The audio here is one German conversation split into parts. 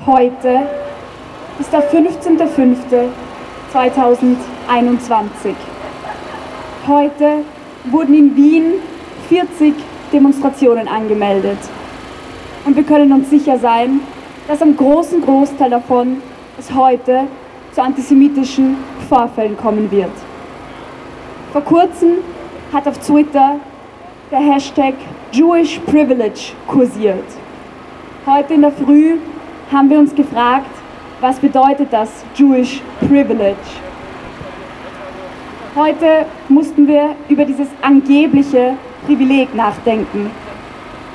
Heute ist der 15.05.2021. Heute wurden in Wien 40 Demonstrationen angemeldet. Und wir können uns sicher sein, dass am großen Großteil davon es heute zu antisemitischen Vorfällen kommen wird. Vor kurzem hat auf Twitter der Hashtag Jewish Privilege kursiert. Heute in der Früh haben wir uns gefragt, was bedeutet das Jewish Privilege? Heute mussten wir über dieses angebliche Privileg nachdenken.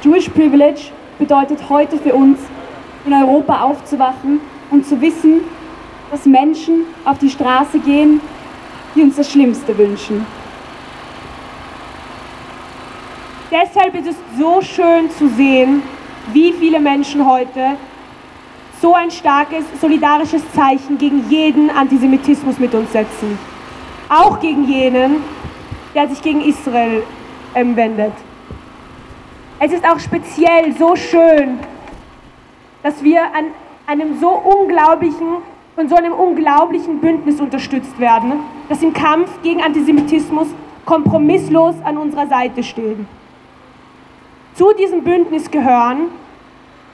Jewish Privilege bedeutet heute für uns, in Europa aufzuwachen und zu wissen, dass Menschen auf die Straße gehen, die uns das Schlimmste wünschen. Deshalb ist es so schön zu sehen, wie viele Menschen heute so ein starkes solidarisches Zeichen gegen jeden Antisemitismus mit uns setzen. Auch gegen jenen, der sich gegen Israel ähm, wendet. Es ist auch speziell so schön, dass wir an einem so unglaublichen, von so einem unglaublichen Bündnis unterstützt werden, das im Kampf gegen Antisemitismus kompromisslos an unserer Seite steht. Zu diesem Bündnis gehören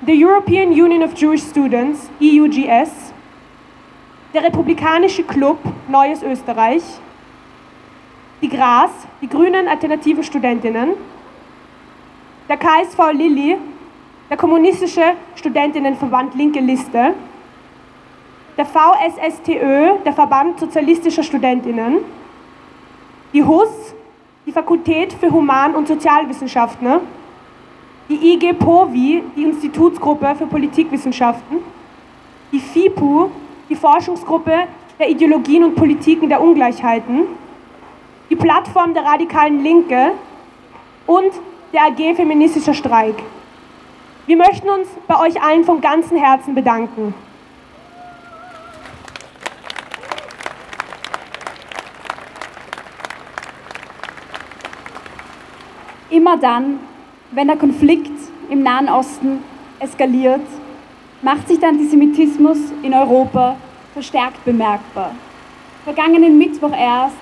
the European Union of Jewish Students, EUGS, der Republikanische Club Neues Österreich, die GRAS, die Grünen Alternativen Studentinnen, der KSV Lilly, der Kommunistische Studentinnenverband Linke Liste, der VSSTÖ, der Verband Sozialistischer Studentinnen, die HUS, die Fakultät für Human- und Sozialwissenschaften, die IG POVI, die Institutsgruppe für Politikwissenschaften, die FIPU, die Forschungsgruppe der Ideologien und Politiken der Ungleichheiten, die Plattform der radikalen Linke und der AG Feministischer Streik. Wir möchten uns bei euch allen von ganzem Herzen bedanken. Immer dann, wenn der Konflikt im Nahen Osten eskaliert, macht sich der Antisemitismus in Europa verstärkt bemerkbar. Vergangenen Mittwoch erst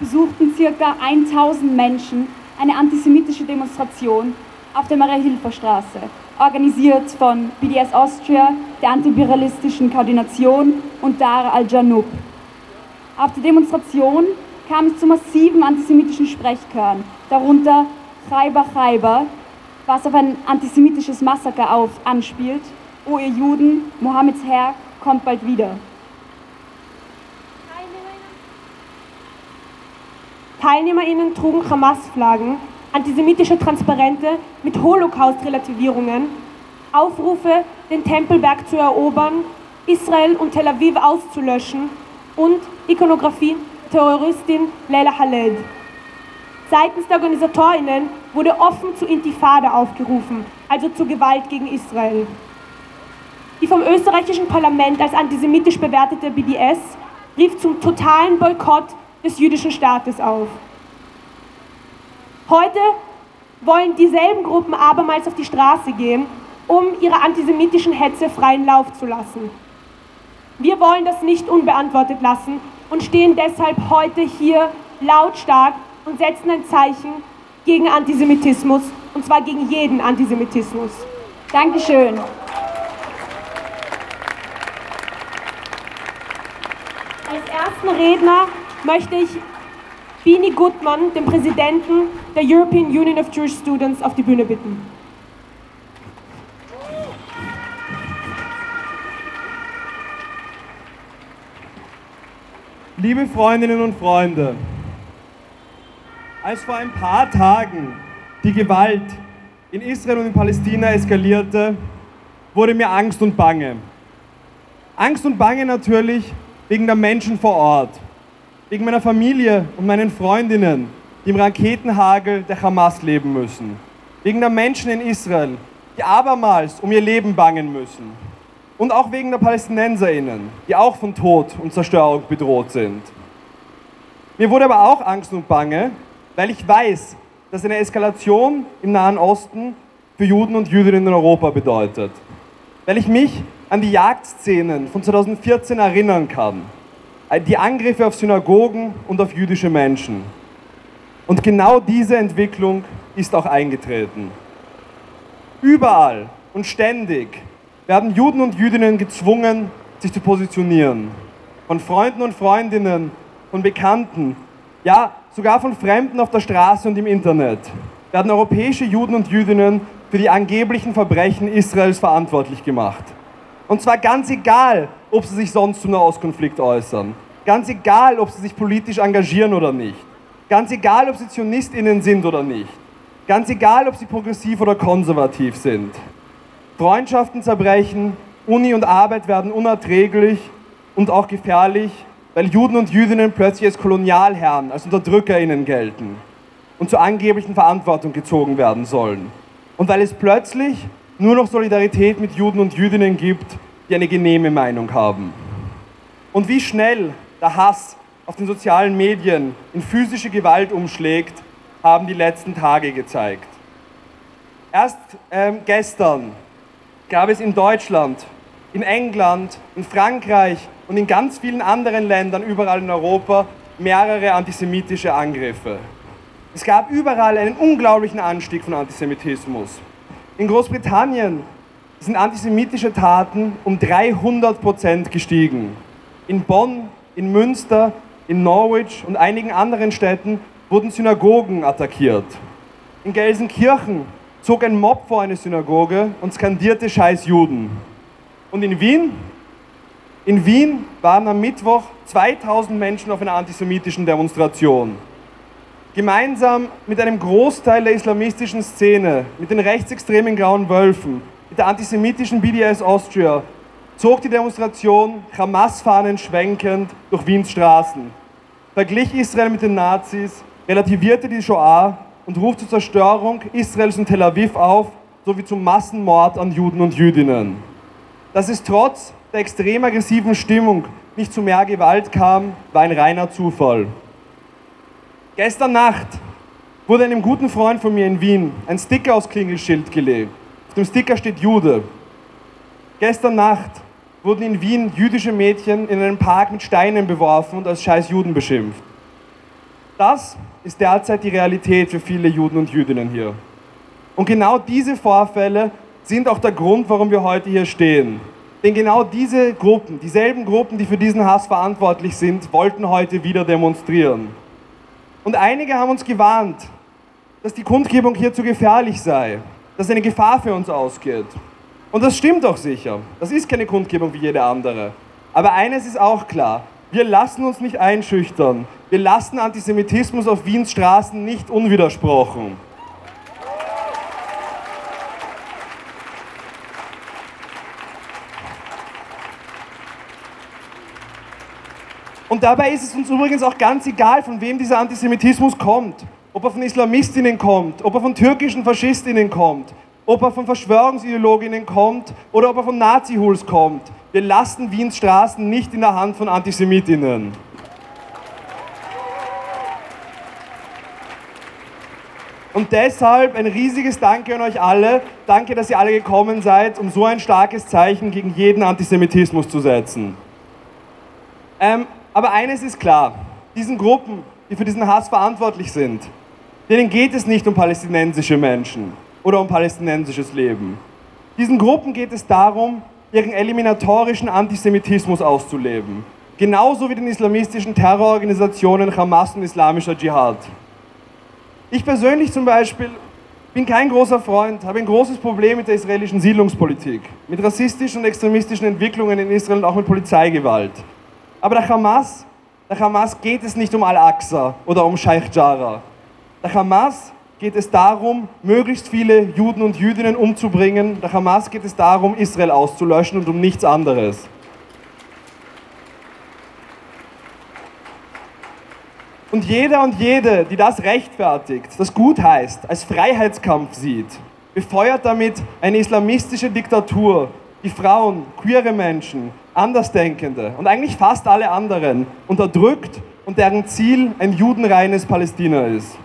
besuchten ca. 1000 Menschen eine antisemitische Demonstration auf der Maria-Hilfer-Straße, organisiert von BDS Austria, der antiviralistischen Koordination und Dar al-Janub. Auf der Demonstration kam es zu massiven antisemitischen Sprechchören, darunter Chaiber Chaiber, was auf ein antisemitisches Massaker auf, anspielt. O ihr Juden, Mohammeds Herr kommt bald wieder. TeilnehmerInnen trugen Hamas-Flaggen, antisemitische Transparente mit Holocaust-Relativierungen, Aufrufe, den Tempelberg zu erobern, Israel und Tel Aviv auszulöschen und Ikonografie Terroristin Leila Haled. Seitens der OrganisatorInnen wurde offen zu Intifada aufgerufen, also zur Gewalt gegen Israel. Die vom österreichischen Parlament als antisemitisch bewertete BDS rief zum totalen Boykott des jüdischen Staates auf. Heute wollen dieselben Gruppen abermals auf die Straße gehen, um ihrer antisemitischen Hetze freien Lauf zu lassen. Wir wollen das nicht unbeantwortet lassen und stehen deshalb heute hier lautstark und setzen ein Zeichen gegen Antisemitismus, und zwar gegen jeden Antisemitismus. Dankeschön. Als ersten Redner möchte ich Bini Gutmann, den Präsidenten der European Union of Jewish Students, auf die Bühne bitten. Liebe Freundinnen und Freunde, als vor ein paar Tagen die Gewalt in Israel und in Palästina eskalierte, wurde mir Angst und Bange. Angst und Bange natürlich wegen der Menschen vor Ort, wegen meiner Familie und meinen Freundinnen, die im Raketenhagel der Hamas leben müssen, wegen der Menschen in Israel, die abermals um ihr Leben bangen müssen und auch wegen der Palästinenserinnen, die auch von Tod und Zerstörung bedroht sind. Mir wurde aber auch Angst und Bange, weil ich weiß, dass eine Eskalation im Nahen Osten für Juden und Jüdinnen in Europa bedeutet. weil ich mich an die Jagdszenen von 2014 erinnern kann. Die Angriffe auf Synagogen und auf jüdische Menschen. Und genau diese Entwicklung ist auch eingetreten. Überall und ständig werden Juden und Jüdinnen gezwungen, sich zu positionieren. Von Freunden und Freundinnen, von Bekannten, ja sogar von Fremden auf der Straße und im Internet werden europäische Juden und Jüdinnen für die angeblichen Verbrechen Israels verantwortlich gemacht. Und zwar ganz egal, ob sie sich sonst zum Nahostkonflikt äußern. Ganz egal, ob sie sich politisch engagieren oder nicht. Ganz egal, ob sie ZionistInnen sind oder nicht. Ganz egal, ob sie progressiv oder konservativ sind. Freundschaften zerbrechen, Uni und Arbeit werden unerträglich und auch gefährlich, weil Juden und Jüdinnen plötzlich als Kolonialherren, als UnterdrückerInnen gelten und zur angeblichen Verantwortung gezogen werden sollen. Und weil es plötzlich nur noch Solidarität mit Juden und Jüdinnen gibt, die eine genehme Meinung haben. Und wie schnell der Hass auf den sozialen Medien in physische Gewalt umschlägt, haben die letzten Tage gezeigt. Erst ähm, gestern gab es in Deutschland, in England, in Frankreich und in ganz vielen anderen Ländern überall in Europa mehrere antisemitische Angriffe. Es gab überall einen unglaublichen Anstieg von Antisemitismus. In Großbritannien sind antisemitische Taten um 300 Prozent gestiegen. In Bonn, in Münster, in Norwich und einigen anderen Städten wurden Synagogen attackiert. In Gelsenkirchen zog ein Mob vor eine Synagoge und skandierte Scheiß Juden. Und in Wien? In Wien waren am Mittwoch 2000 Menschen auf einer antisemitischen Demonstration. Gemeinsam mit einem Großteil der islamistischen Szene, mit den rechtsextremen Grauen Wölfen, mit der antisemitischen BDS Austria, zog die Demonstration Hamas-Fahnen schwenkend durch Wiens Straßen, verglich Israel mit den Nazis, relativierte die Shoah und ruft zur Zerstörung Israels und Tel Aviv auf, sowie zum Massenmord an Juden und Jüdinnen. Dass es trotz der extrem aggressiven Stimmung nicht zu mehr Gewalt kam, war ein reiner Zufall. Gestern Nacht wurde einem guten Freund von mir in Wien ein Sticker aus Klingelschild gelegt. Auf dem Sticker steht Jude. Gestern Nacht wurden in Wien jüdische Mädchen in einem Park mit Steinen beworfen und als scheiß Juden beschimpft. Das ist derzeit die Realität für viele Juden und Jüdinnen hier. Und genau diese Vorfälle sind auch der Grund, warum wir heute hier stehen. Denn genau diese Gruppen, dieselben Gruppen, die für diesen Hass verantwortlich sind, wollten heute wieder demonstrieren. Und einige haben uns gewarnt, dass die Kundgebung hier zu gefährlich sei, dass eine Gefahr für uns ausgeht. Und das stimmt doch sicher. Das ist keine Kundgebung wie jede andere. Aber eines ist auch klar. Wir lassen uns nicht einschüchtern. Wir lassen Antisemitismus auf Wiens Straßen nicht unwidersprochen. Und dabei ist es uns übrigens auch ganz egal, von wem dieser Antisemitismus kommt. Ob er von Islamistinnen kommt, ob er von türkischen Faschistinnen kommt, ob er von Verschwörungsideologinnen kommt oder ob er von Nazi-Huls kommt. Wir lassen Wiens Straßen nicht in der Hand von Antisemitinnen. Und deshalb ein riesiges Danke an euch alle. Danke, dass ihr alle gekommen seid, um so ein starkes Zeichen gegen jeden Antisemitismus zu setzen. Ähm, aber eines ist klar, diesen Gruppen, die für diesen Hass verantwortlich sind, denen geht es nicht um palästinensische Menschen oder um palästinensisches Leben. Diesen Gruppen geht es darum, ihren eliminatorischen Antisemitismus auszuleben. Genauso wie den islamistischen Terrororganisationen Hamas und Islamischer Dschihad. Ich persönlich zum Beispiel bin kein großer Freund, habe ein großes Problem mit der israelischen Siedlungspolitik, mit rassistischen und extremistischen Entwicklungen in Israel und auch mit Polizeigewalt. Aber der Hamas, der Hamas geht es nicht um Al-Aqsa oder um Sheikh Jarrah. Der Hamas geht es darum, möglichst viele Juden und Jüdinnen umzubringen. Der Hamas geht es darum, Israel auszulöschen und um nichts anderes. Und jeder und jede, die das rechtfertigt, das gut heißt, als Freiheitskampf sieht, befeuert damit eine islamistische Diktatur, die Frauen, queere Menschen, Andersdenkende und eigentlich fast alle anderen unterdrückt und deren Ziel ein judenreines Palästina ist.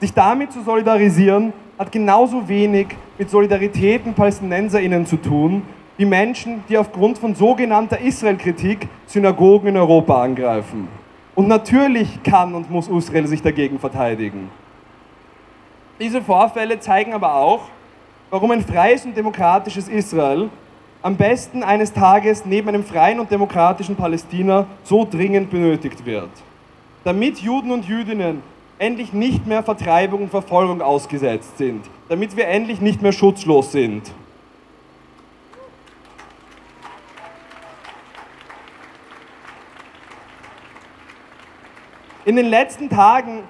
Sich damit zu solidarisieren, hat genauso wenig mit Solidarität mit PalästinenserInnen zu tun, wie Menschen, die aufgrund von sogenannter Israel-Kritik Synagogen in Europa angreifen. Und natürlich kann und muss Israel sich dagegen verteidigen. Diese Vorfälle zeigen aber auch, warum ein freies und demokratisches Israel am besten eines Tages neben einem freien und demokratischen Palästina so dringend benötigt wird. Damit Juden und Jüdinnen endlich nicht mehr Vertreibung und Verfolgung ausgesetzt sind, damit wir endlich nicht mehr schutzlos sind. In den letzten Tagen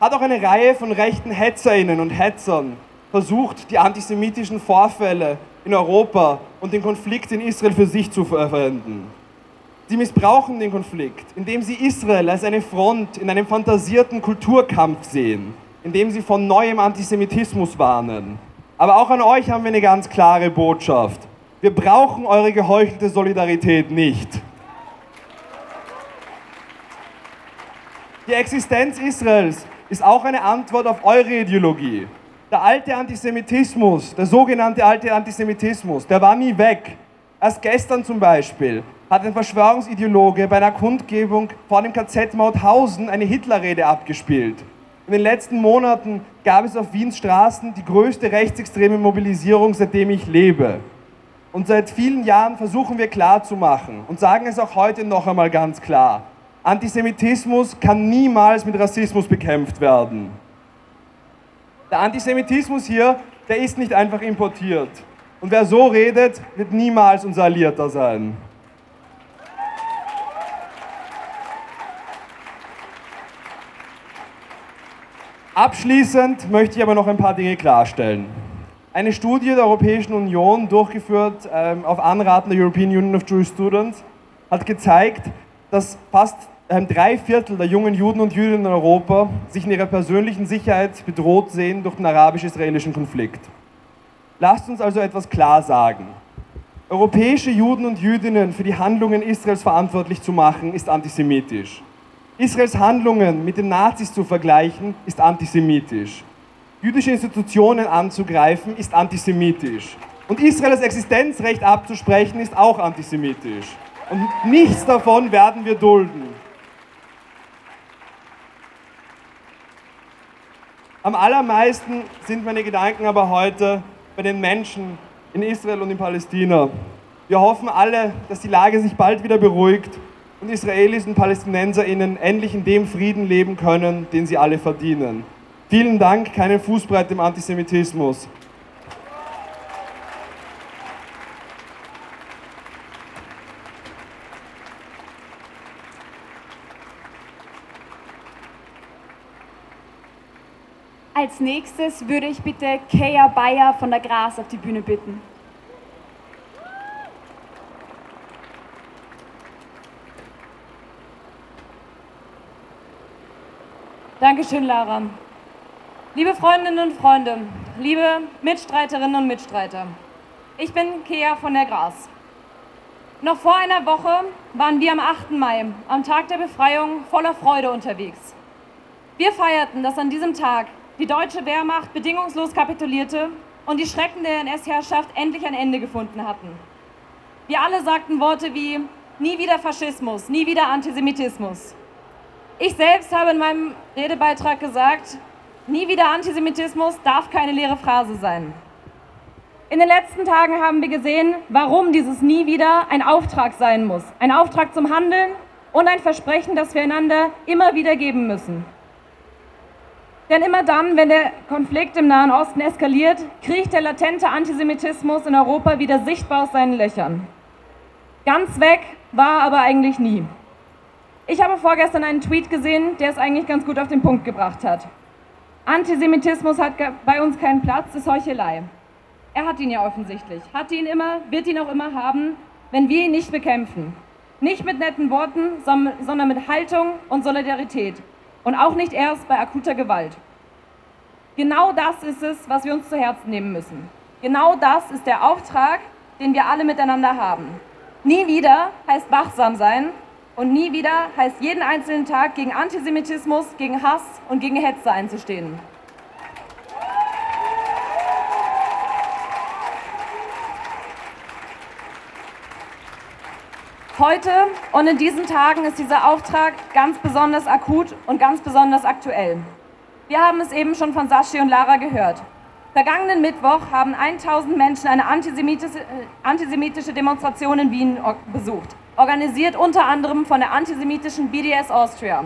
hat auch eine Reihe von rechten Hetzerinnen und Hetzern versucht, die antisemitischen Vorfälle in Europa und den Konflikt in Israel für sich zu verwenden. Sie missbrauchen den Konflikt, indem sie Israel als eine Front in einem fantasierten Kulturkampf sehen, indem sie von neuem Antisemitismus warnen. Aber auch an euch haben wir eine ganz klare Botschaft. Wir brauchen eure geheuchelte Solidarität nicht. Die Existenz Israels ist auch eine Antwort auf eure Ideologie. Der alte Antisemitismus, der sogenannte alte Antisemitismus, der war nie weg. Erst gestern zum Beispiel hat ein Verschwörungsideologe bei einer Kundgebung vor dem KZ Mauthausen eine Hitlerrede abgespielt. In den letzten Monaten gab es auf Wiens Straßen die größte rechtsextreme Mobilisierung, seitdem ich lebe. Und seit vielen Jahren versuchen wir klarzumachen und sagen es auch heute noch einmal ganz klar. Antisemitismus kann niemals mit Rassismus bekämpft werden. Der Antisemitismus hier, der ist nicht einfach importiert. Und wer so redet, wird niemals unser Alliierter sein. Abschließend möchte ich aber noch ein paar Dinge klarstellen. Eine Studie der Europäischen Union, durchgeführt ähm, auf Anraten der European Union of Jewish Students, hat gezeigt, dass fast drei Viertel der jungen Juden und Jüdinnen in Europa sich in ihrer persönlichen Sicherheit bedroht sehen durch den arabisch-israelischen Konflikt. Lasst uns also etwas klar sagen. Europäische Juden und Jüdinnen für die Handlungen Israels verantwortlich zu machen, ist antisemitisch. Israels Handlungen mit den Nazis zu vergleichen, ist antisemitisch. Jüdische Institutionen anzugreifen, ist antisemitisch. Und Israels Existenzrecht abzusprechen, ist auch antisemitisch. Und nichts davon werden wir dulden. Am allermeisten sind meine Gedanken aber heute bei den Menschen in Israel und in Palästina. Wir hoffen alle, dass die Lage sich bald wieder beruhigt und Israelis und PalästinenserInnen endlich in dem Frieden leben können, den sie alle verdienen. Vielen Dank, keinen Fußbreit im Antisemitismus. Als nächstes würde ich bitte Kea Bayer von der Gras auf die Bühne bitten. Dankeschön, Lara. Liebe Freundinnen und Freunde, liebe Mitstreiterinnen und Mitstreiter, ich bin Kea von der Gras. Noch vor einer Woche waren wir am 8. Mai, am Tag der Befreiung, voller Freude unterwegs. Wir feierten, dass an diesem Tag die deutsche Wehrmacht bedingungslos kapitulierte und die Schrecken der NS-Herrschaft endlich ein Ende gefunden hatten. Wir alle sagten Worte wie nie wieder Faschismus, nie wieder Antisemitismus. Ich selbst habe in meinem Redebeitrag gesagt, nie wieder Antisemitismus darf keine leere Phrase sein. In den letzten Tagen haben wir gesehen, warum dieses nie wieder ein Auftrag sein muss. Ein Auftrag zum Handeln und ein Versprechen, das wir einander immer wieder geben müssen. Denn immer dann, wenn der Konflikt im Nahen Osten eskaliert, kriecht der latente Antisemitismus in Europa wieder sichtbar aus seinen Löchern. Ganz weg war aber eigentlich nie. Ich habe vorgestern einen Tweet gesehen, der es eigentlich ganz gut auf den Punkt gebracht hat. Antisemitismus hat bei uns keinen Platz, ist Heuchelei. Er hat ihn ja offensichtlich, hat ihn immer, wird ihn auch immer haben, wenn wir ihn nicht bekämpfen. Nicht mit netten Worten, sondern mit Haltung und Solidarität. Und auch nicht erst bei akuter Gewalt. Genau das ist es, was wir uns zu Herzen nehmen müssen. Genau das ist der Auftrag, den wir alle miteinander haben. Nie wieder heißt wachsam sein, und nie wieder heißt jeden einzelnen Tag gegen Antisemitismus, gegen Hass und gegen Hetze einzustehen. Heute und in diesen Tagen ist dieser Auftrag ganz besonders akut und ganz besonders aktuell. Wir haben es eben schon von Sashi und Lara gehört. Vergangenen Mittwoch haben 1000 Menschen eine antisemitische, äh, antisemitische Demonstration in Wien besucht, organisiert unter anderem von der antisemitischen BDS Austria.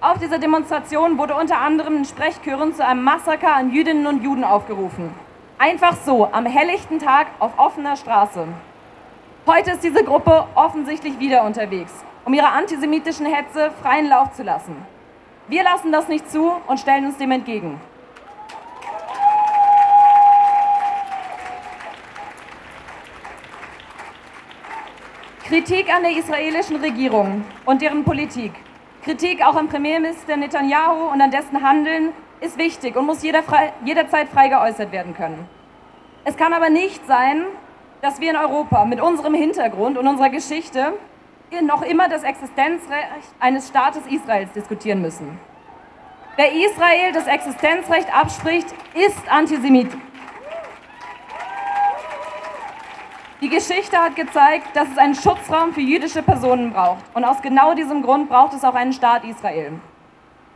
Auf dieser Demonstration wurde unter anderem in Sprechchören zu einem Massaker an Jüdinnen und Juden aufgerufen. Einfach so, am helllichten Tag auf offener Straße. Heute ist diese Gruppe offensichtlich wieder unterwegs, um ihrer antisemitischen Hetze freien Lauf zu lassen. Wir lassen das nicht zu und stellen uns dem entgegen. Kritik an der israelischen Regierung und deren Politik, Kritik auch am Premierminister Netanyahu und an dessen Handeln ist wichtig und muss jeder frei, jederzeit frei geäußert werden können. Es kann aber nicht sein, dass wir in Europa mit unserem Hintergrund und unserer Geschichte noch immer das Existenzrecht eines Staates Israels diskutieren müssen. Wer Israel das Existenzrecht abspricht, ist Antisemit. Die Geschichte hat gezeigt, dass es einen Schutzraum für jüdische Personen braucht. Und aus genau diesem Grund braucht es auch einen Staat Israel.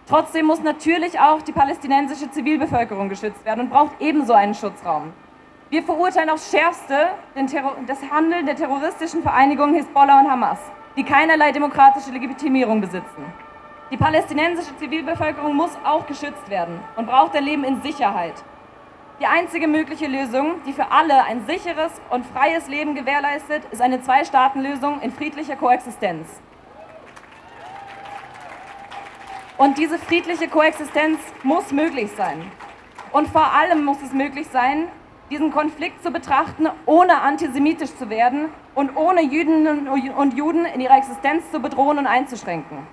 Trotzdem muss natürlich auch die palästinensische Zivilbevölkerung geschützt werden und braucht ebenso einen Schutzraum. Wir verurteilen aufs Schärfste das Handeln der terroristischen Vereinigungen Hisbollah und Hamas, die keinerlei demokratische Legitimierung besitzen. Die palästinensische Zivilbevölkerung muss auch geschützt werden und braucht ein Leben in Sicherheit. Die einzige mögliche Lösung, die für alle ein sicheres und freies Leben gewährleistet, ist eine Zwei-Staaten-Lösung in friedlicher Koexistenz. Und diese friedliche Koexistenz muss möglich sein. Und vor allem muss es möglich sein, diesen Konflikt zu betrachten, ohne antisemitisch zu werden und ohne Jüdinnen und Juden in ihrer Existenz zu bedrohen und einzuschränken.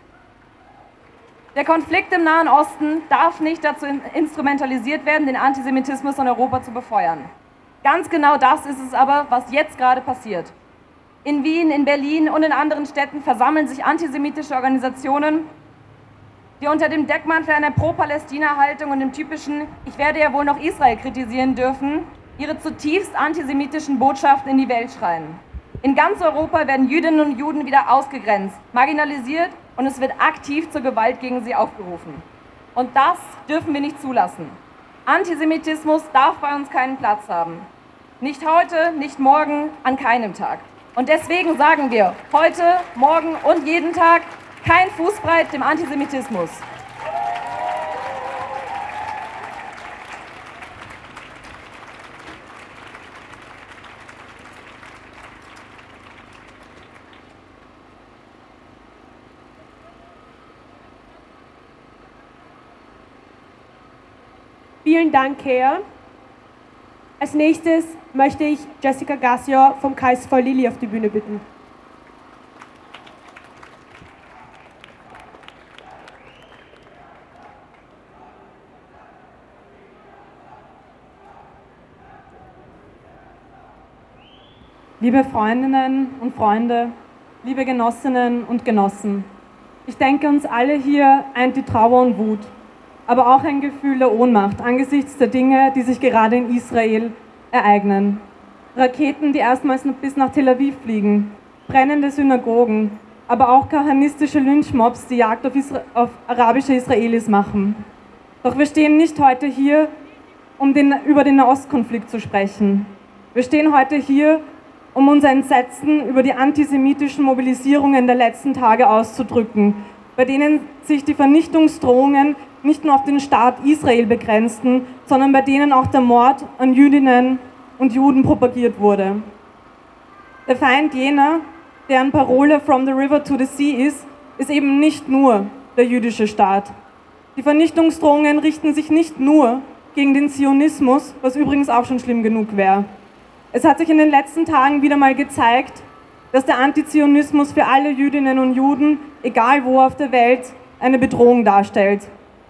Der Konflikt im Nahen Osten darf nicht dazu instrumentalisiert werden, den Antisemitismus in Europa zu befeuern. Ganz genau das ist es aber, was jetzt gerade passiert. In Wien, in Berlin und in anderen Städten versammeln sich antisemitische Organisationen, die unter dem Deckmantel einer Pro-Palästina-Haltung und dem typischen Ich werde ja wohl noch Israel kritisieren dürfen, ihre zutiefst antisemitischen Botschaften in die Welt schreien. In ganz Europa werden Jüdinnen und Juden wieder ausgegrenzt, marginalisiert und es wird aktiv zur Gewalt gegen sie aufgerufen. Und das dürfen wir nicht zulassen. Antisemitismus darf bei uns keinen Platz haben. Nicht heute, nicht morgen, an keinem Tag. Und deswegen sagen wir heute, morgen und jeden Tag kein Fußbreit dem Antisemitismus. Vielen Dank, Kea. Als nächstes möchte ich Jessica Gassio vom Kreis voll Lili auf die Bühne bitten. Liebe Freundinnen und Freunde, liebe Genossinnen und Genossen, ich denke, uns alle hier eint die Trauer und Wut aber auch ein Gefühl der Ohnmacht angesichts der Dinge, die sich gerade in Israel ereignen. Raketen, die erstmals bis nach Tel Aviv fliegen, brennende Synagogen, aber auch kahanistische Lynchmobs, die Jagd auf, Isra auf arabische Israelis machen. Doch wir stehen nicht heute hier, um den, über den Nahostkonflikt zu sprechen. Wir stehen heute hier, um unser Entsetzen über die antisemitischen Mobilisierungen der letzten Tage auszudrücken, bei denen sich die Vernichtungsdrohungen nicht nur auf den Staat Israel begrenzten, sondern bei denen auch der Mord an Jüdinnen und Juden propagiert wurde. Der Feind jener, deren Parole From the River to the Sea ist, ist eben nicht nur der jüdische Staat. Die Vernichtungsdrohungen richten sich nicht nur gegen den Zionismus, was übrigens auch schon schlimm genug wäre. Es hat sich in den letzten Tagen wieder mal gezeigt, dass der Antizionismus für alle Jüdinnen und Juden, egal wo auf der Welt, eine Bedrohung darstellt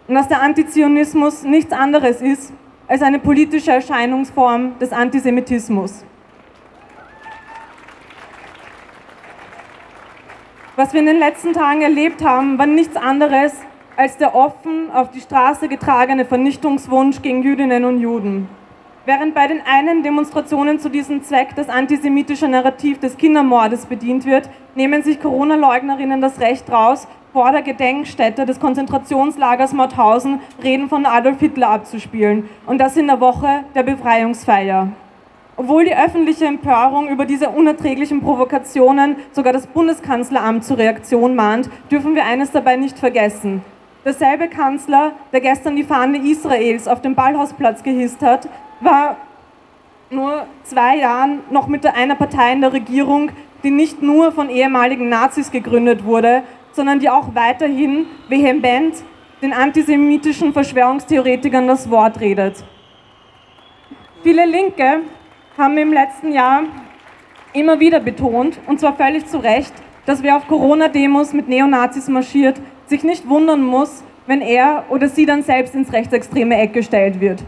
und dass der Antizionismus nichts anderes ist als eine politische Erscheinungsform des Antisemitismus. Was wir in den letzten Tagen erlebt haben, war nichts anderes als der offen auf die Straße getragene Vernichtungswunsch gegen Jüdinnen und Juden. Während bei den einen Demonstrationen zu diesem Zweck das antisemitische Narrativ des Kindermordes bedient wird, nehmen sich Corona-Leugnerinnen das Recht raus, vor der Gedenkstätte des Konzentrationslagers Mauthausen Reden von Adolf Hitler abzuspielen. Und das in der Woche der Befreiungsfeier. Obwohl die öffentliche Empörung über diese unerträglichen Provokationen sogar das Bundeskanzleramt zur Reaktion mahnt, dürfen wir eines dabei nicht vergessen. Derselbe Kanzler, der gestern die Fahne Israels auf dem Ballhausplatz gehisst hat, war nur zwei Jahren noch mit einer Partei in der Regierung, die nicht nur von ehemaligen Nazis gegründet wurde, sondern die auch weiterhin vehement den antisemitischen Verschwörungstheoretikern das Wort redet. Viele Linke haben im letzten Jahr immer wieder betont, und zwar völlig zu Recht, dass wer auf Corona-Demos mit Neonazis marschiert, sich nicht wundern muss, wenn er oder sie dann selbst ins rechtsextreme Eck gestellt wird.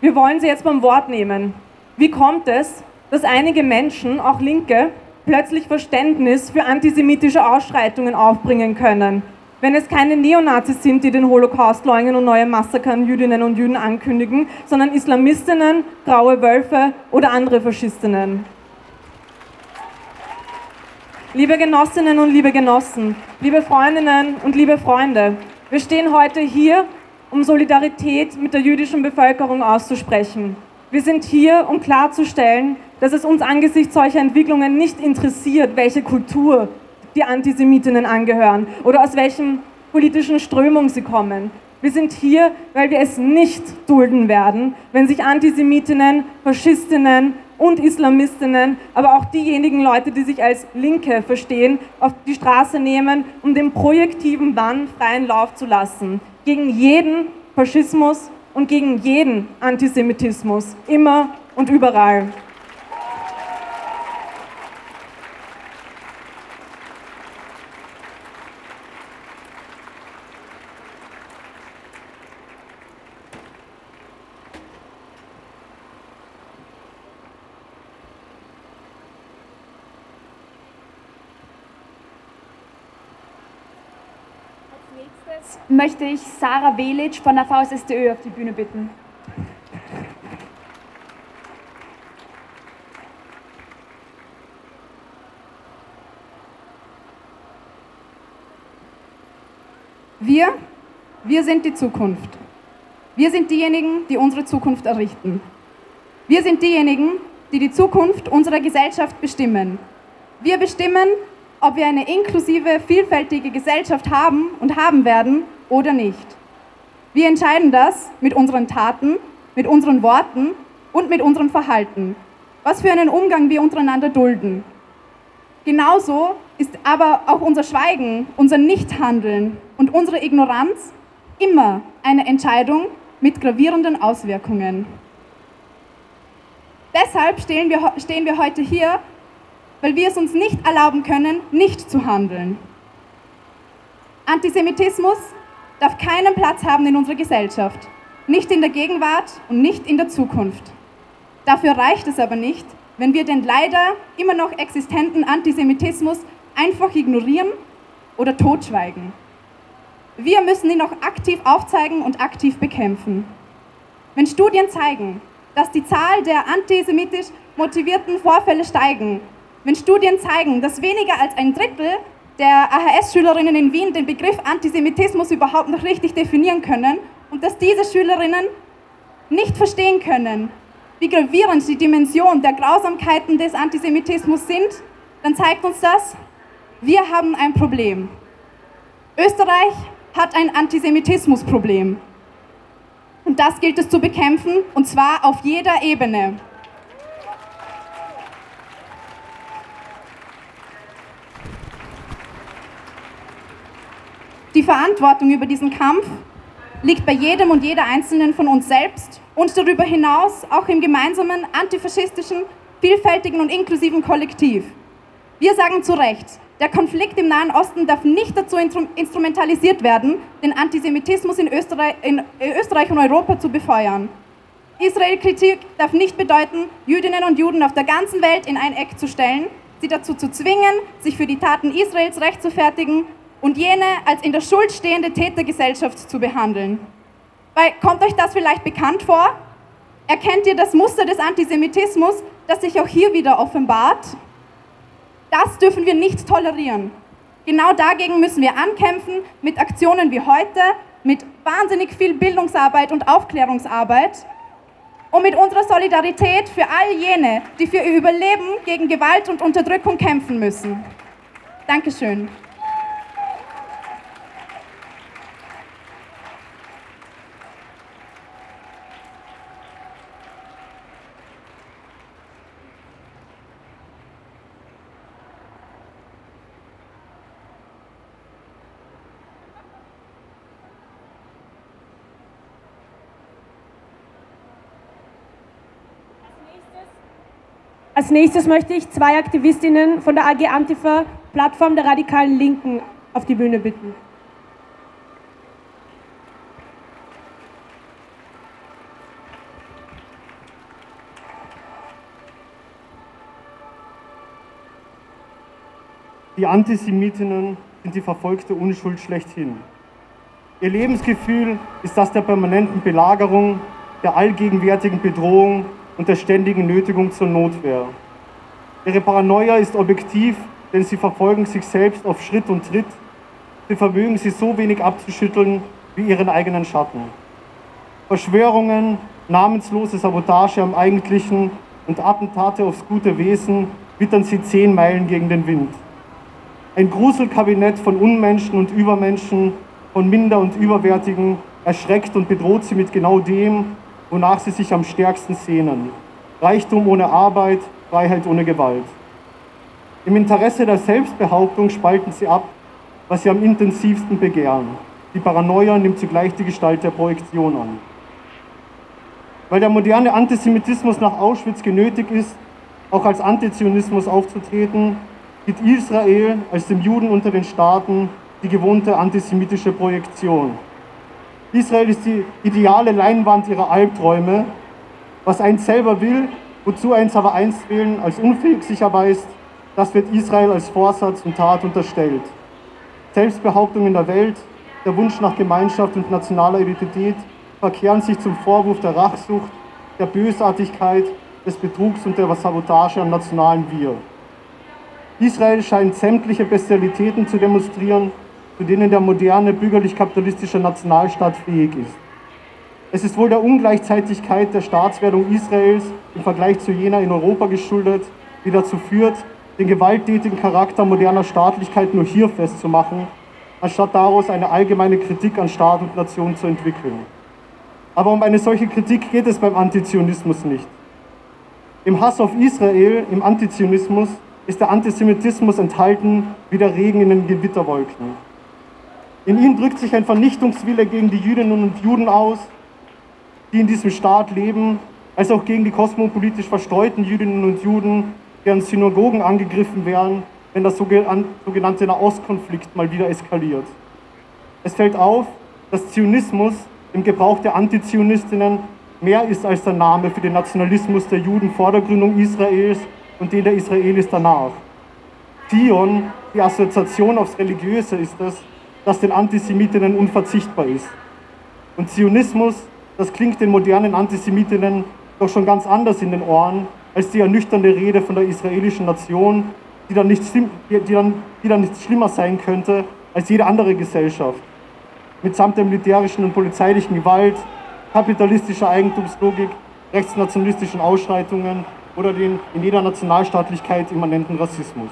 Wir wollen sie jetzt beim Wort nehmen. Wie kommt es, dass einige Menschen, auch Linke, plötzlich Verständnis für antisemitische Ausschreitungen aufbringen können, wenn es keine Neonazis sind, die den Holocaust leugnen und neue Massaker an Jüdinnen und Juden ankündigen, sondern Islamistinnen, graue Wölfe oder andere Faschistinnen. Liebe Genossinnen und liebe Genossen, liebe Freundinnen und liebe Freunde, wir stehen heute hier um Solidarität mit der jüdischen Bevölkerung auszusprechen. Wir sind hier, um klarzustellen, dass es uns angesichts solcher Entwicklungen nicht interessiert, welche Kultur die Antisemitinnen angehören oder aus welchen politischen Strömungen sie kommen. Wir sind hier, weil wir es nicht dulden werden, wenn sich Antisemitinnen, Faschistinnen und Islamistinnen, aber auch diejenigen Leute, die sich als Linke verstehen, auf die Straße nehmen, um dem projektiven Bann freien Lauf zu lassen gegen jeden Faschismus und gegen jeden Antisemitismus, immer und überall. Möchte ich Sarah Welic von der VSSDÖ auf die Bühne bitten. Wir, wir sind die Zukunft. Wir sind diejenigen, die unsere Zukunft errichten. Wir sind diejenigen, die die Zukunft unserer Gesellschaft bestimmen. Wir bestimmen, ob wir eine inklusive, vielfältige Gesellschaft haben und haben werden oder nicht. Wir entscheiden das mit unseren Taten, mit unseren Worten und mit unserem Verhalten, was für einen Umgang wir untereinander dulden. Genauso ist aber auch unser Schweigen, unser Nichthandeln und unsere Ignoranz immer eine Entscheidung mit gravierenden Auswirkungen. Deshalb stehen wir, stehen wir heute hier, weil wir es uns nicht erlauben können, nicht zu handeln. Antisemitismus darf keinen Platz haben in unserer Gesellschaft, nicht in der Gegenwart und nicht in der Zukunft. Dafür reicht es aber nicht, wenn wir den leider immer noch existenten Antisemitismus einfach ignorieren oder totschweigen. Wir müssen ihn noch aktiv aufzeigen und aktiv bekämpfen. Wenn Studien zeigen, dass die Zahl der antisemitisch motivierten Vorfälle steigen, wenn Studien zeigen, dass weniger als ein Drittel der AHS-Schülerinnen in Wien den Begriff Antisemitismus überhaupt noch richtig definieren können und dass diese Schülerinnen nicht verstehen können, wie gravierend die Dimension der Grausamkeiten des Antisemitismus sind, dann zeigt uns das, wir haben ein Problem. Österreich hat ein Antisemitismusproblem. Und das gilt es zu bekämpfen, und zwar auf jeder Ebene. Die Verantwortung über diesen Kampf liegt bei jedem und jeder Einzelnen von uns selbst und darüber hinaus auch im gemeinsamen antifaschistischen, vielfältigen und inklusiven Kollektiv. Wir sagen zu Recht, der Konflikt im Nahen Osten darf nicht dazu instrumentalisiert werden, den Antisemitismus in Österreich, in Österreich und Europa zu befeuern. Israel-Kritik darf nicht bedeuten, Jüdinnen und Juden auf der ganzen Welt in ein Eck zu stellen, sie dazu zu zwingen, sich für die Taten Israels rechtfertigen und jene als in der Schuld stehende Tätergesellschaft zu behandeln. Weil, kommt euch das vielleicht bekannt vor? Erkennt ihr das Muster des Antisemitismus, das sich auch hier wieder offenbart? Das dürfen wir nicht tolerieren. Genau dagegen müssen wir ankämpfen mit Aktionen wie heute, mit wahnsinnig viel Bildungsarbeit und Aufklärungsarbeit und mit unserer Solidarität für all jene, die für ihr Überleben gegen Gewalt und Unterdrückung kämpfen müssen. Dankeschön. Als nächstes möchte ich zwei Aktivistinnen von der AG Antifa, Plattform der radikalen Linken, auf die Bühne bitten. Die Antisemitinnen sind die verfolgte Unschuld schlechthin. Ihr Lebensgefühl ist das der permanenten Belagerung, der allgegenwärtigen Bedrohung und der ständigen Nötigung zur Notwehr. Ihre Paranoia ist objektiv, denn sie verfolgen sich selbst auf Schritt und Tritt. Sie vermögen sie so wenig abzuschütteln wie ihren eigenen Schatten. Verschwörungen, namenslose Sabotage am Eigentlichen und Attentate aufs gute Wesen wittern sie zehn Meilen gegen den Wind. Ein Gruselkabinett von Unmenschen und Übermenschen, von Minder- und Überwertigen erschreckt und bedroht sie mit genau dem, wonach sie sich am stärksten sehnen. Reichtum ohne Arbeit, Freiheit ohne Gewalt. Im Interesse der Selbstbehauptung spalten sie ab, was sie am intensivsten begehren. Die Paranoia nimmt zugleich die Gestalt der Projektion an. Weil der moderne Antisemitismus nach Auschwitz genötigt ist, auch als Antizionismus aufzutreten, gibt Israel als dem Juden unter den Staaten die gewohnte antisemitische Projektion. Israel ist die ideale Leinwand ihrer Albträume. Was eins selber will, wozu eins aber einstwillen als unfähig sich erweist, das wird Israel als Vorsatz und Tat unterstellt. Selbstbehauptung in der Welt, der Wunsch nach Gemeinschaft und nationaler Identität verkehren sich zum Vorwurf der Rachsucht, der Bösartigkeit, des Betrugs und der Sabotage am nationalen Wir. Israel scheint sämtliche Bestialitäten zu demonstrieren, zu denen der moderne bürgerlich-kapitalistische Nationalstaat fähig ist. Es ist wohl der Ungleichzeitigkeit der Staatswerdung Israels im Vergleich zu jener in Europa geschuldet, die dazu führt, den gewalttätigen Charakter moderner Staatlichkeit nur hier festzumachen, anstatt daraus eine allgemeine Kritik an Staat und Nation zu entwickeln. Aber um eine solche Kritik geht es beim Antizionismus nicht. Im Hass auf Israel, im Antizionismus, ist der Antisemitismus enthalten wie der Regen in den Gewitterwolken. In ihm drückt sich ein Vernichtungswille gegen die Jüdinnen und Juden aus, die in diesem Staat leben, als auch gegen die kosmopolitisch verstreuten Jüdinnen und Juden, deren Synagogen angegriffen werden, wenn der sogenannte Nahostkonflikt mal wieder eskaliert. Es fällt auf, dass Zionismus im Gebrauch der Antizionistinnen mehr ist als der Name für den Nationalismus der Juden vor der Gründung Israels und den der Israelis danach. Zion, die Assoziation aufs Religiöse ist es, das den Antisemitinnen unverzichtbar ist. Und Zionismus, das klingt den modernen Antisemitinnen doch schon ganz anders in den Ohren als die ernüchternde Rede von der israelischen Nation, die dann nicht, die dann, die dann nicht schlimmer sein könnte als jede andere Gesellschaft. Mitsamt der militärischen und polizeilichen Gewalt, kapitalistischer Eigentumslogik, rechtsnationalistischen Ausschreitungen oder den in jeder Nationalstaatlichkeit immanenten Rassismus.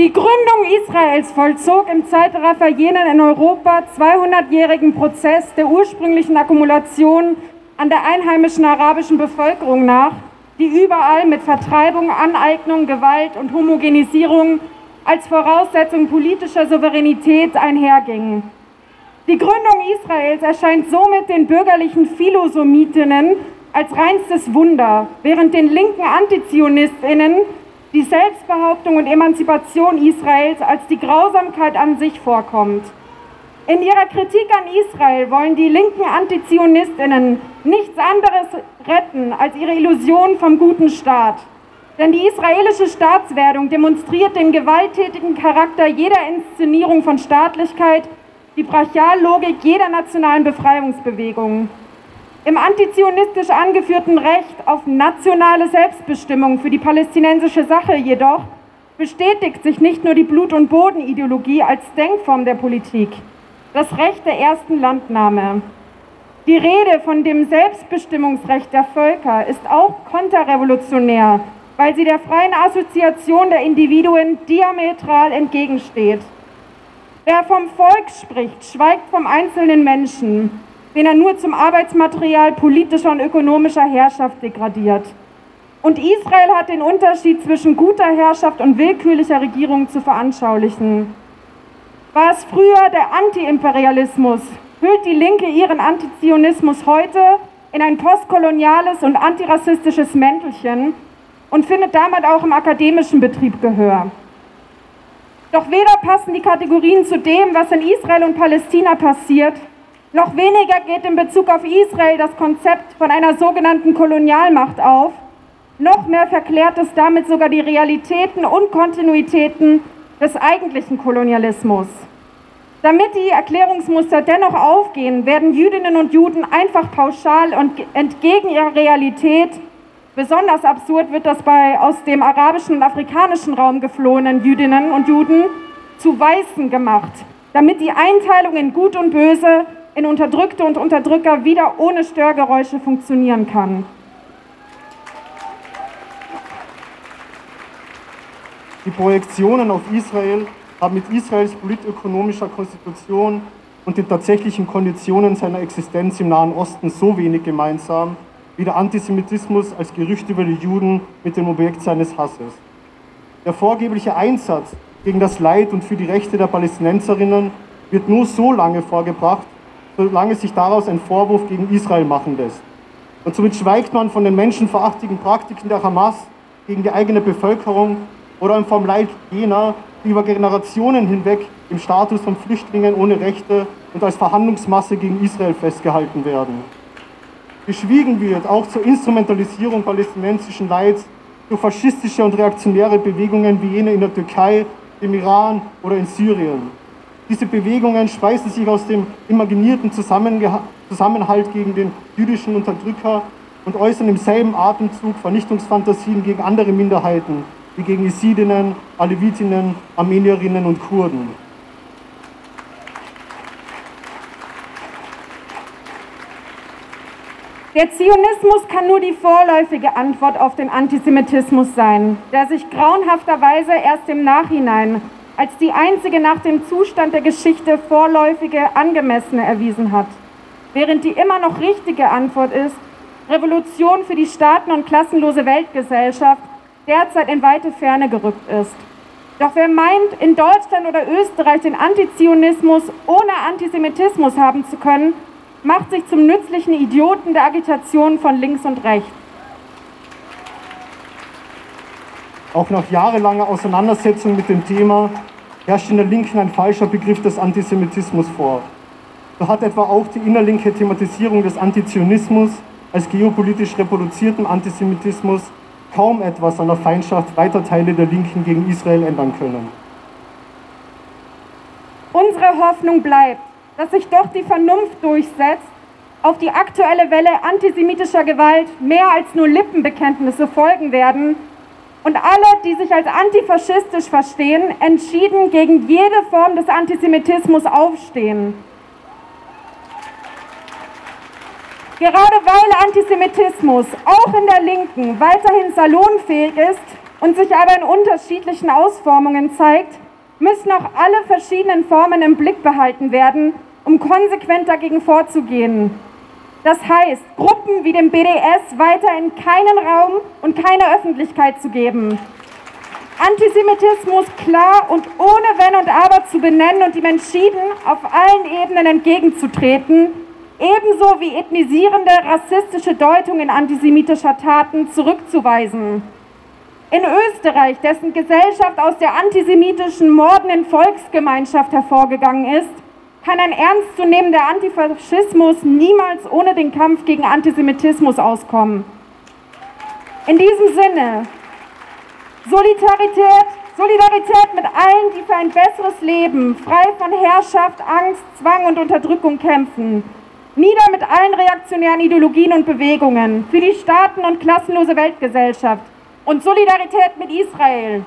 Die Gründung Israels vollzog im Zeitraffer jenen in Europa 200-jährigen Prozess der ursprünglichen Akkumulation an der einheimischen arabischen Bevölkerung nach, die überall mit Vertreibung, Aneignung, Gewalt und Homogenisierung als Voraussetzung politischer Souveränität einhergingen. Die Gründung Israels erscheint somit den bürgerlichen Philosomitinnen als reinstes Wunder, während den linken Antizionistinnen die Selbstbehauptung und Emanzipation Israels als die Grausamkeit an sich vorkommt. In ihrer Kritik an Israel wollen die linken Antizionistinnen nichts anderes retten als ihre Illusion vom guten Staat. Denn die israelische Staatswerdung demonstriert den gewalttätigen Charakter jeder Inszenierung von Staatlichkeit, die Brachiallogik jeder nationalen Befreiungsbewegung. Im antizionistisch angeführten Recht auf nationale Selbstbestimmung für die palästinensische Sache jedoch bestätigt sich nicht nur die Blut- und Bodenideologie als Denkform der Politik, das Recht der ersten Landnahme. Die Rede von dem Selbstbestimmungsrecht der Völker ist auch konterrevolutionär, weil sie der freien Assoziation der Individuen diametral entgegensteht. Wer vom Volk spricht, schweigt vom einzelnen Menschen, den er nur zum Arbeitsmaterial politischer und ökonomischer Herrschaft degradiert. Und Israel hat den Unterschied zwischen guter Herrschaft und willkürlicher Regierung zu veranschaulichen. War es früher der Antiimperialismus, hüllt die Linke ihren Antizionismus heute in ein postkoloniales und antirassistisches Mäntelchen und findet damit auch im akademischen Betrieb Gehör. Doch weder passen die Kategorien zu dem, was in Israel und Palästina passiert, noch weniger geht in Bezug auf Israel das Konzept von einer sogenannten Kolonialmacht auf, noch mehr verklärt es damit sogar die Realitäten und Kontinuitäten des eigentlichen Kolonialismus. Damit die Erklärungsmuster dennoch aufgehen, werden Jüdinnen und Juden einfach pauschal und entgegen ihrer Realität, besonders absurd wird das bei aus dem arabischen und afrikanischen Raum geflohenen Jüdinnen und Juden, zu Weißen gemacht, damit die Einteilung in Gut und Böse in Unterdrückte und Unterdrücker wieder ohne Störgeräusche funktionieren kann. Die Projektionen auf Israel haben mit Israels politökonomischer Konstitution und den tatsächlichen Konditionen seiner Existenz im Nahen Osten so wenig gemeinsam, wie der Antisemitismus als Gerücht über die Juden mit dem Objekt seines Hasses. Der vorgebliche Einsatz gegen das Leid und für die Rechte der Palästinenserinnen wird nur so lange vorgebracht, solange sich daraus ein Vorwurf gegen Israel machen lässt. Und somit schweigt man von den menschenverachtenden Praktiken der Hamas gegen die eigene Bevölkerung oder vom Leid jener, die über Generationen hinweg im Status von Flüchtlingen ohne Rechte und als Verhandlungsmasse gegen Israel festgehalten werden. Geschwiegen wird auch zur Instrumentalisierung palästinensischen Leids durch faschistische und reaktionäre Bewegungen wie jene in der Türkei, im Iran oder in Syrien. Diese Bewegungen speisen sich aus dem imaginierten Zusammenhalt gegen den jüdischen Unterdrücker und äußern im selben Atemzug Vernichtungsfantasien gegen andere Minderheiten, wie gegen Jesidinnen, Alevitinnen, Armenierinnen und Kurden. Der Zionismus kann nur die vorläufige Antwort auf den Antisemitismus sein, der sich grauenhafterweise erst im Nachhinein als die einzige nach dem Zustand der Geschichte vorläufige angemessene erwiesen hat, während die immer noch richtige Antwort ist, Revolution für die staaten- und klassenlose Weltgesellschaft derzeit in weite Ferne gerückt ist. Doch wer meint, in Deutschland oder Österreich den Antizionismus ohne Antisemitismus haben zu können, macht sich zum nützlichen Idioten der Agitation von links und rechts. Auch nach jahrelanger Auseinandersetzung mit dem Thema herrscht in der Linken ein falscher Begriff des Antisemitismus vor. So hat etwa auch die innerlinke Thematisierung des Antizionismus als geopolitisch reproduzierten Antisemitismus kaum etwas an der Feindschaft weiter Teile der Linken gegen Israel ändern können. Unsere Hoffnung bleibt, dass sich doch die Vernunft durchsetzt, auf die aktuelle Welle antisemitischer Gewalt mehr als nur Lippenbekenntnisse folgen werden und alle, die sich als antifaschistisch verstehen, entschieden gegen jede Form des Antisemitismus aufstehen. Gerade weil Antisemitismus auch in der Linken weiterhin salonfähig ist und sich aber in unterschiedlichen Ausformungen zeigt, müssen auch alle verschiedenen Formen im Blick behalten werden, um konsequent dagegen vorzugehen. Das heißt, Gruppen wie dem BDS weiterhin keinen Raum und keine Öffentlichkeit zu geben. Antisemitismus klar und ohne Wenn und Aber zu benennen und ihm entschieden auf allen Ebenen entgegenzutreten ebenso wie ethnisierende rassistische Deutungen antisemitischer Taten zurückzuweisen. In Österreich, dessen Gesellschaft aus der antisemitischen mordenden Volksgemeinschaft hervorgegangen ist, kann ein ernstzunehmender Antifaschismus niemals ohne den Kampf gegen Antisemitismus auskommen. In diesem Sinne, Solidarität, Solidarität mit allen, die für ein besseres Leben, frei von Herrschaft, Angst, Zwang und Unterdrückung kämpfen Nieder mit allen reaktionären Ideologien und Bewegungen für die staaten- und klassenlose Weltgesellschaft und Solidarität mit Israel.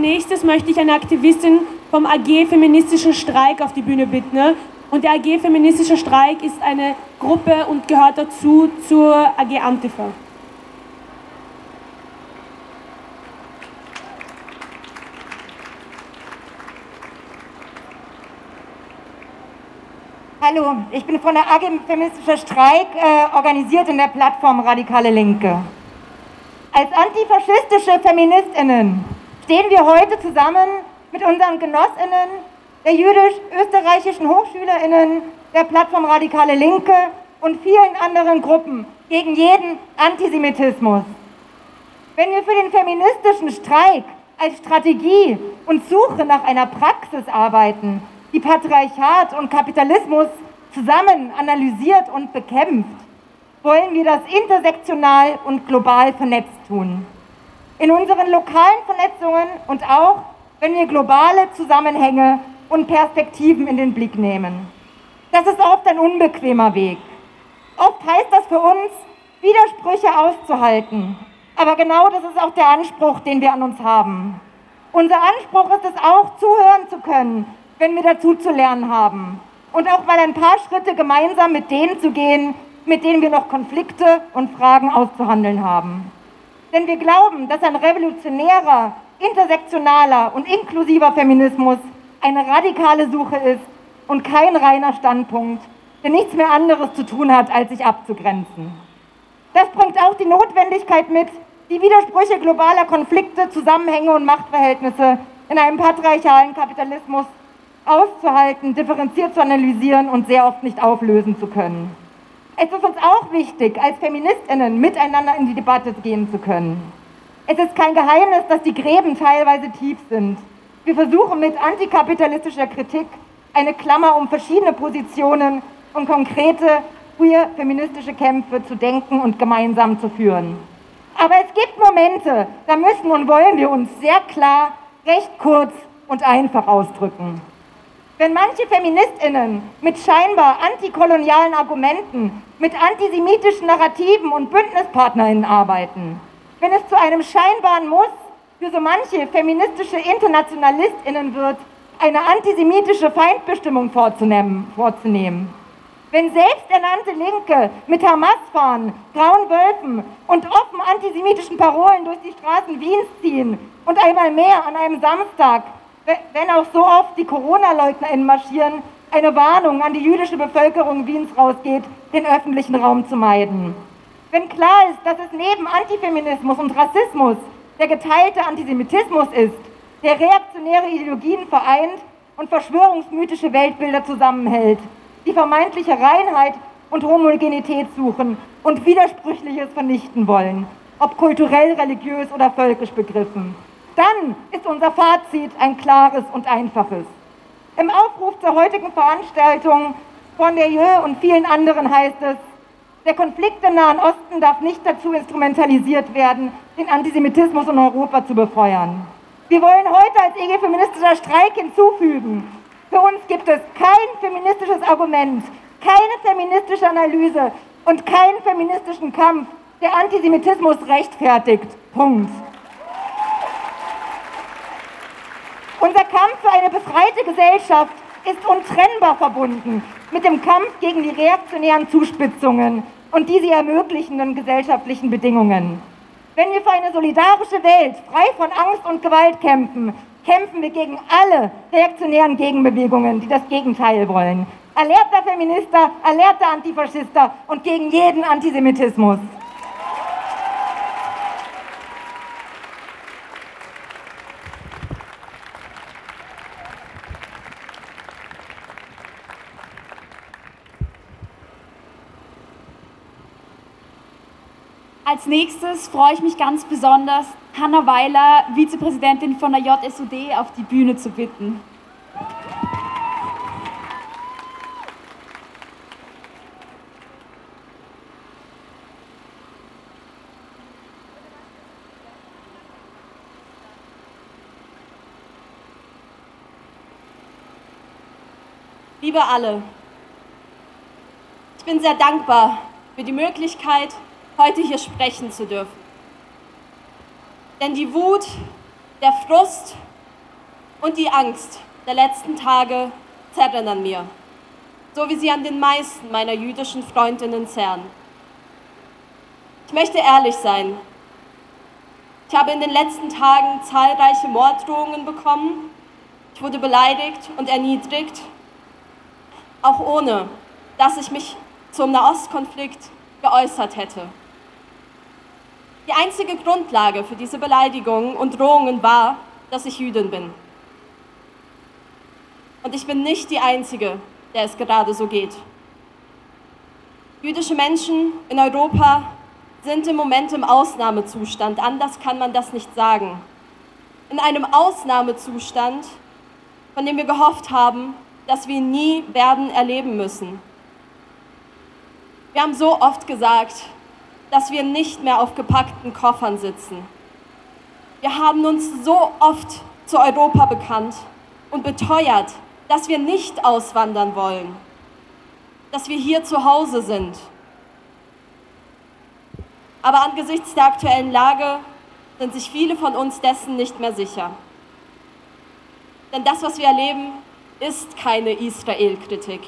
Nächstes möchte ich eine Aktivistin vom AG Feministischen Streik auf die Bühne bitten. Und der AG Feministischer Streik ist eine Gruppe und gehört dazu zur AG Antifa. Hallo, ich bin von der AG Feministischer Streik, äh, organisiert in der Plattform Radikale Linke. Als antifaschistische Feministinnen stehen wir heute zusammen mit unseren Genossinnen der jüdisch-österreichischen Hochschülerinnen der Plattform Radikale Linke und vielen anderen Gruppen gegen jeden Antisemitismus. Wenn wir für den feministischen Streik als Strategie und Suche nach einer Praxis arbeiten, die Patriarchat und Kapitalismus zusammen analysiert und bekämpft, wollen wir das intersektional und global vernetzt tun. In unseren lokalen Vernetzungen und auch, wenn wir globale Zusammenhänge und Perspektiven in den Blick nehmen. Das ist oft ein unbequemer Weg. Oft heißt das für uns, Widersprüche auszuhalten. Aber genau das ist auch der Anspruch, den wir an uns haben. Unser Anspruch ist es auch, zuhören zu können, wenn wir dazu zu lernen haben. Und auch mal ein paar Schritte gemeinsam mit denen zu gehen, mit denen wir noch Konflikte und Fragen auszuhandeln haben. Denn wir glauben, dass ein revolutionärer, intersektionaler und inklusiver Feminismus eine radikale Suche ist und kein reiner Standpunkt, der nichts mehr anderes zu tun hat, als sich abzugrenzen. Das bringt auch die Notwendigkeit mit, die Widersprüche globaler Konflikte, Zusammenhänge und Machtverhältnisse in einem patriarchalen Kapitalismus auszuhalten, differenziert zu analysieren und sehr oft nicht auflösen zu können. Es ist uns auch wichtig, als Feministinnen miteinander in die Debatte gehen zu können. Es ist kein Geheimnis, dass die Gräben teilweise tief sind. Wir versuchen mit antikapitalistischer Kritik eine Klammer um verschiedene Positionen und konkrete queer feministische Kämpfe zu denken und gemeinsam zu führen. Aber es gibt Momente, da müssen und wollen wir uns sehr klar, recht kurz und einfach ausdrücken. Wenn manche Feministinnen mit scheinbar antikolonialen Argumenten, mit antisemitischen Narrativen und Bündnispartnerinnen arbeiten, wenn es zu einem scheinbaren Muss für so manche feministische Internationalistinnen wird, eine antisemitische Feindbestimmung vorzunehmen, vorzunehmen. Wenn selbsternannte Linke mit Hamas-Fahnen, grauen Wölfen und offen antisemitischen Parolen durch die Straßen Wiens ziehen und einmal mehr an einem Samstag wenn auch so oft die Corona-LeugnerInnen marschieren, eine Warnung an die jüdische Bevölkerung Wiens rausgeht, den öffentlichen Raum zu meiden. Wenn klar ist, dass es neben Antifeminismus und Rassismus der geteilte Antisemitismus ist, der reaktionäre Ideologien vereint und verschwörungsmythische Weltbilder zusammenhält, die vermeintliche Reinheit und Homogenität suchen und Widersprüchliches vernichten wollen, ob kulturell, religiös oder völkisch begriffen dann ist unser Fazit ein klares und einfaches. Im Aufruf zur heutigen Veranstaltung von der Jö und vielen anderen heißt es, der Konflikt im Nahen Osten darf nicht dazu instrumentalisiert werden, den Antisemitismus in Europa zu befeuern. Wir wollen heute als EG feministischer Streik hinzufügen, für uns gibt es kein feministisches Argument, keine feministische Analyse und keinen feministischen Kampf, der Antisemitismus rechtfertigt. Punkt. Unser Kampf für eine befreite Gesellschaft ist untrennbar verbunden mit dem Kampf gegen die reaktionären Zuspitzungen und die sie ermöglichenden gesellschaftlichen Bedingungen. Wenn wir für eine solidarische Welt frei von Angst und Gewalt kämpfen, kämpfen wir gegen alle reaktionären Gegenbewegungen, die das Gegenteil wollen. Alerta Feminista, alerta Antifaschista und gegen jeden Antisemitismus. Als nächstes freue ich mich ganz besonders, Hanna Weiler, Vizepräsidentin von der JSUD, auf die Bühne zu bitten. Liebe alle, ich bin sehr dankbar für die Möglichkeit, heute hier sprechen zu dürfen. Denn die Wut, der Frust und die Angst der letzten Tage zerren an mir, so wie sie an den meisten meiner jüdischen Freundinnen zerren. Ich möchte ehrlich sein. Ich habe in den letzten Tagen zahlreiche Morddrohungen bekommen. Ich wurde beleidigt und erniedrigt auch ohne dass ich mich zum Nahostkonflikt geäußert hätte. Die einzige Grundlage für diese Beleidigungen und Drohungen war, dass ich Jüdin bin. Und ich bin nicht die Einzige, der es gerade so geht. Jüdische Menschen in Europa sind im Moment im Ausnahmezustand, anders kann man das nicht sagen. In einem Ausnahmezustand, von dem wir gehofft haben, das wir nie werden erleben müssen. Wir haben so oft gesagt, dass wir nicht mehr auf gepackten Koffern sitzen. Wir haben uns so oft zu Europa bekannt und beteuert, dass wir nicht auswandern wollen, dass wir hier zu Hause sind. Aber angesichts der aktuellen Lage sind sich viele von uns dessen nicht mehr sicher. Denn das, was wir erleben, ist keine Israel-Kritik.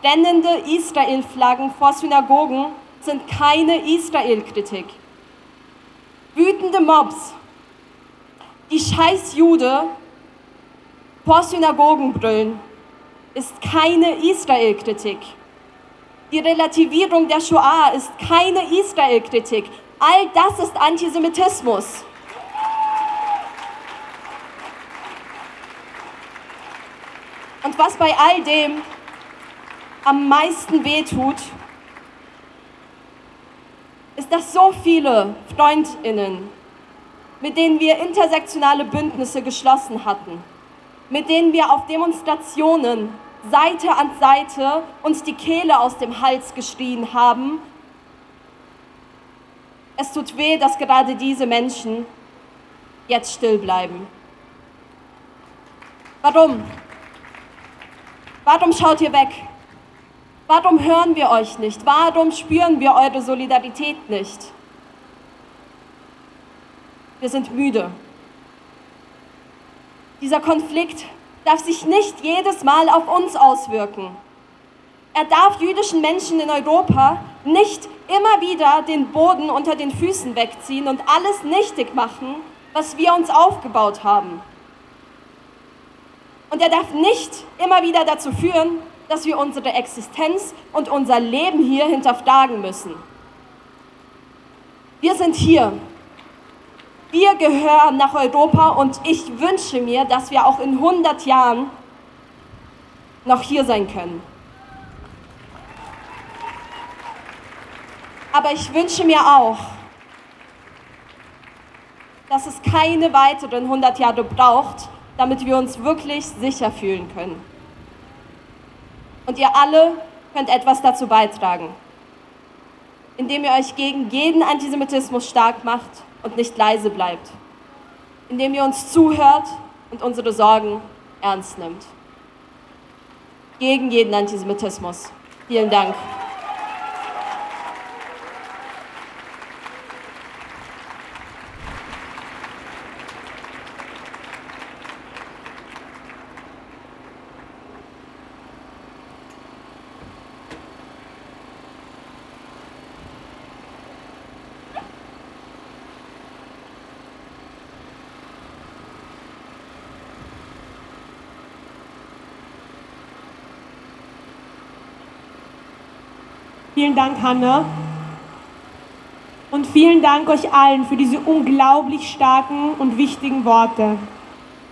Brennende Israel-Flaggen vor Synagogen sind keine Israel-Kritik. Wütende Mobs, die scheiß Jude vor Synagogen brüllen, ist keine Israel-Kritik. Die Relativierung der Shoah ist keine Israel-Kritik. All das ist Antisemitismus. Und was bei all dem am meisten wehtut, ist, dass so viele Freundinnen, mit denen wir intersektionale Bündnisse geschlossen hatten, mit denen wir auf Demonstrationen Seite an Seite uns die Kehle aus dem Hals geschrien haben, es tut weh, dass gerade diese Menschen jetzt still bleiben. Warum? Warum schaut ihr weg? Warum hören wir euch nicht? Warum spüren wir eure Solidarität nicht? Wir sind müde. Dieser Konflikt darf sich nicht jedes Mal auf uns auswirken. Er darf jüdischen Menschen in Europa nicht immer wieder den Boden unter den Füßen wegziehen und alles nichtig machen, was wir uns aufgebaut haben. Und er darf nicht immer wieder dazu führen, dass wir unsere Existenz und unser Leben hier hinterfragen müssen. Wir sind hier. Wir gehören nach Europa und ich wünsche mir, dass wir auch in 100 Jahren noch hier sein können. Aber ich wünsche mir auch, dass es keine weiteren 100 Jahre braucht, damit wir uns wirklich sicher fühlen können. Und ihr alle könnt etwas dazu beitragen, indem ihr euch gegen jeden Antisemitismus stark macht und nicht leise bleibt, indem ihr uns zuhört und unsere Sorgen ernst nimmt. Gegen jeden Antisemitismus. Vielen Dank. Vielen Dank, Hanna. Und vielen Dank euch allen für diese unglaublich starken und wichtigen Worte.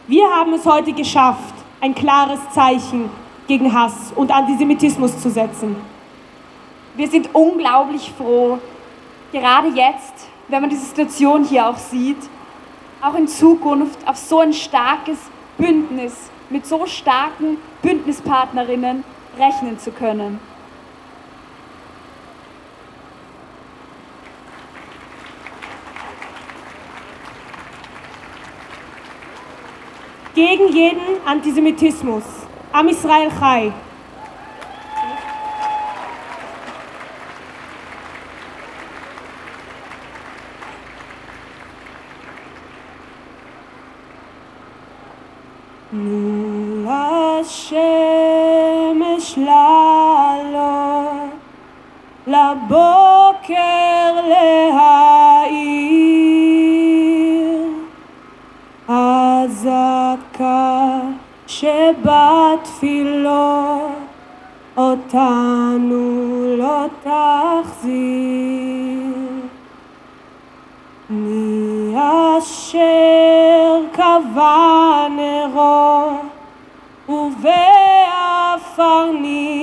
Wir haben es heute geschafft, ein klares Zeichen gegen Hass und Antisemitismus zu setzen. Wir sind unglaublich froh, gerade jetzt, wenn man diese Situation hier auch sieht, auch in Zukunft auf so ein starkes Bündnis mit so starken Bündnispartnerinnen rechnen zu können. Gegen jeden Antisemitismus. Am Israel Chai.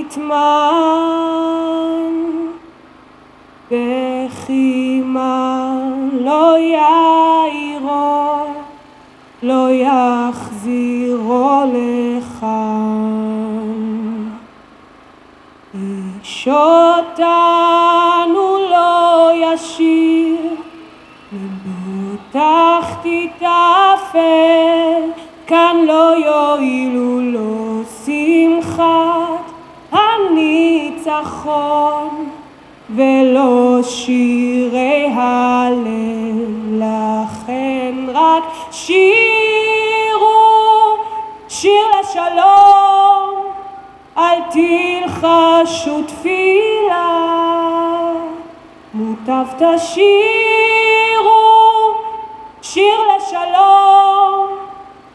נטמן בחימה לא יאירו לא יחזירו לכאן. איש אותנו לא ישיר תחתית אפל, כאן לא יועילו לו הניצחון, ולא שירי הלל, לכן רק שירו שיר לשלום, אל תלחשו תפילה, מוטב תשירו שיר לשלום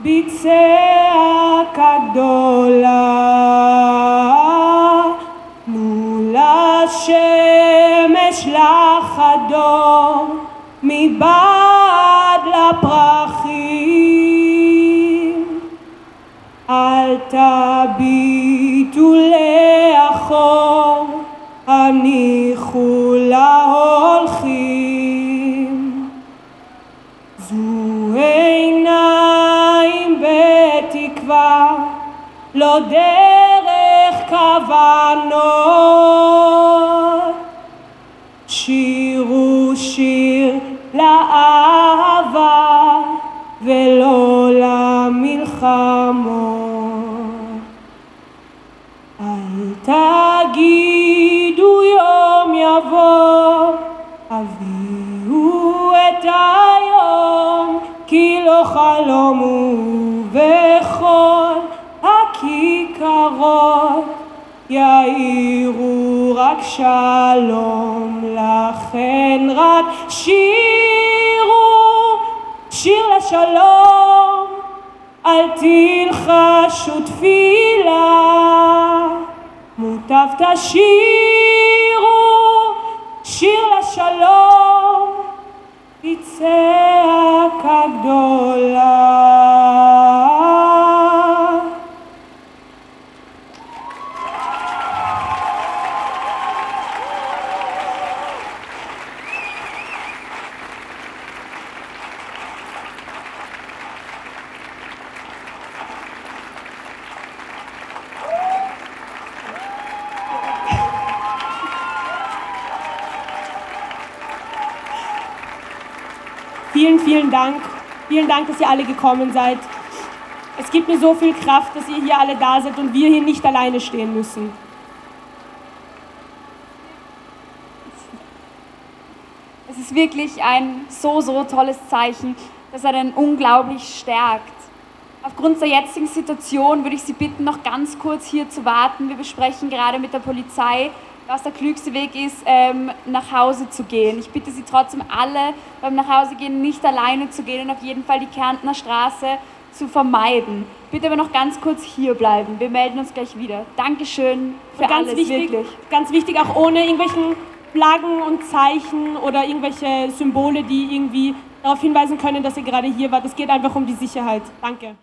בצעקה גדולה. לשמש לך אדום מבעד לפרחים. אל תביטו לאחור, הניחו להולכים. זו עיניים בתקווה, לא דרך כוונות. שירו שיר לאהבה ולא למלחמות. אל תגידו יום יבוא, הביאו את היום, כי לא חלום הוא בכל הכיכרות. יאירו רק שלום, לכן רק שירו שיר לשלום, אל תלחשו תפילה, מוטב תשירו שיר לשלום, היא צעקה Vielen, Dank. Vielen Dank, dass ihr alle gekommen seid. Es gibt mir so viel Kraft, dass ihr hier alle da seid und wir hier nicht alleine stehen müssen. Es ist wirklich ein so, so tolles Zeichen, das einen unglaublich stärkt. Aufgrund der jetzigen Situation würde ich Sie bitten, noch ganz kurz hier zu warten. Wir besprechen gerade mit der Polizei, was der klügste Weg ist, ähm, nach Hause zu gehen. Ich bitte Sie trotzdem alle beim Nachhausegehen nicht alleine zu gehen und auf jeden Fall die Kärntner Straße zu vermeiden. Bitte aber noch ganz kurz hier bleiben. Wir melden uns gleich wieder. Dankeschön für Und ganz alles, wichtig, wirklich. ganz wichtig, auch ohne irgendwelchen Flaggen und Zeichen oder irgendwelche Symbole, die irgendwie darauf hinweisen können, dass ihr gerade hier wart. Es geht einfach um die Sicherheit. Danke.